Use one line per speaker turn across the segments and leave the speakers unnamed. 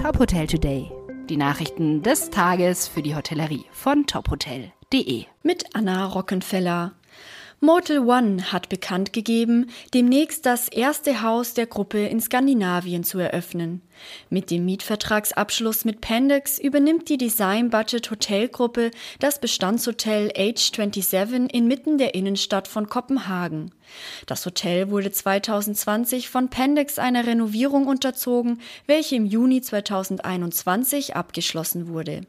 Top Hotel Today. Die Nachrichten des Tages für die Hotellerie von tophotel.de.
Mit Anna Rockenfeller. Motel One hat bekannt gegeben, demnächst das erste Haus der Gruppe in Skandinavien zu eröffnen. Mit dem Mietvertragsabschluss mit Pendex übernimmt die Design Budget Hotelgruppe das Bestandshotel H27 inmitten der Innenstadt von Kopenhagen. Das Hotel wurde 2020 von Pendex einer Renovierung unterzogen, welche im Juni 2021 abgeschlossen wurde.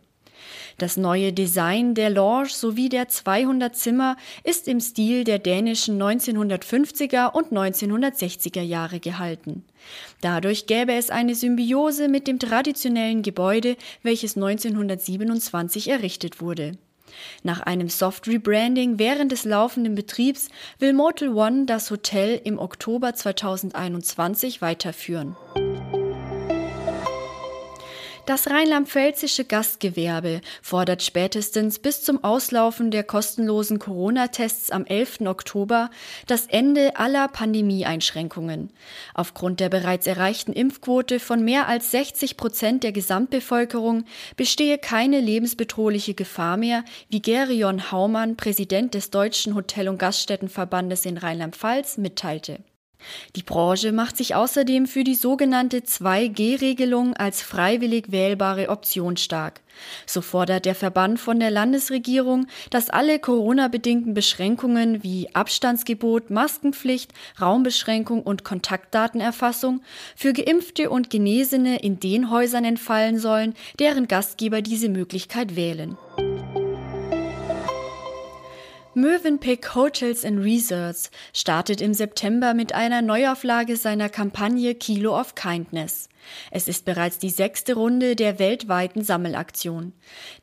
Das neue Design der Lounge sowie der 200 Zimmer ist im Stil der dänischen 1950er und 1960er Jahre gehalten. Dadurch gäbe es eine Symbiose mit dem traditionellen Gebäude, welches 1927 errichtet wurde. Nach einem Soft Rebranding während des laufenden Betriebs will Motel One das Hotel im Oktober 2021 weiterführen. Das rheinland-pfälzische Gastgewerbe fordert spätestens bis zum Auslaufen der kostenlosen Corona-Tests am 11. Oktober das Ende aller Pandemieeinschränkungen. Aufgrund der bereits erreichten Impfquote von mehr als 60 Prozent der Gesamtbevölkerung bestehe keine lebensbedrohliche Gefahr mehr, wie Gerion Haumann, Präsident des Deutschen Hotel- und Gaststättenverbandes in Rheinland-Pfalz, mitteilte. Die Branche macht sich außerdem für die sogenannte 2G-Regelung als freiwillig wählbare Option stark. So fordert der Verband von der Landesregierung, dass alle Corona-bedingten Beschränkungen wie Abstandsgebot, Maskenpflicht, Raumbeschränkung und Kontaktdatenerfassung für Geimpfte und Genesene in den Häusern entfallen sollen, deren Gastgeber diese Möglichkeit wählen. Mövenpick Hotels and Resorts startet im September mit einer Neuauflage seiner Kampagne Kilo of Kindness. Es ist bereits die sechste Runde der weltweiten Sammelaktion.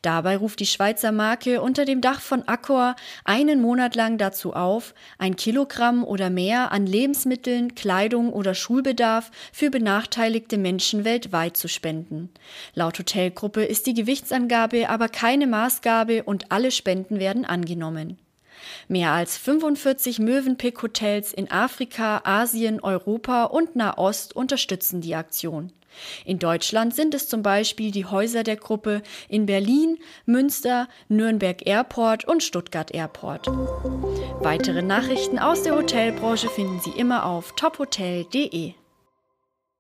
Dabei ruft die Schweizer Marke unter dem Dach von Accor einen Monat lang dazu auf, ein Kilogramm oder mehr an Lebensmitteln, Kleidung oder Schulbedarf für benachteiligte Menschen weltweit zu spenden. Laut Hotelgruppe ist die Gewichtsangabe aber keine Maßgabe und alle Spenden werden angenommen. Mehr als 45 Mövenpick-Hotels in Afrika, Asien, Europa und Nahost unterstützen die Aktion. In Deutschland sind es zum Beispiel die Häuser der Gruppe in Berlin, Münster, Nürnberg Airport und Stuttgart Airport. Weitere Nachrichten aus der Hotelbranche finden Sie immer auf tophotel.de.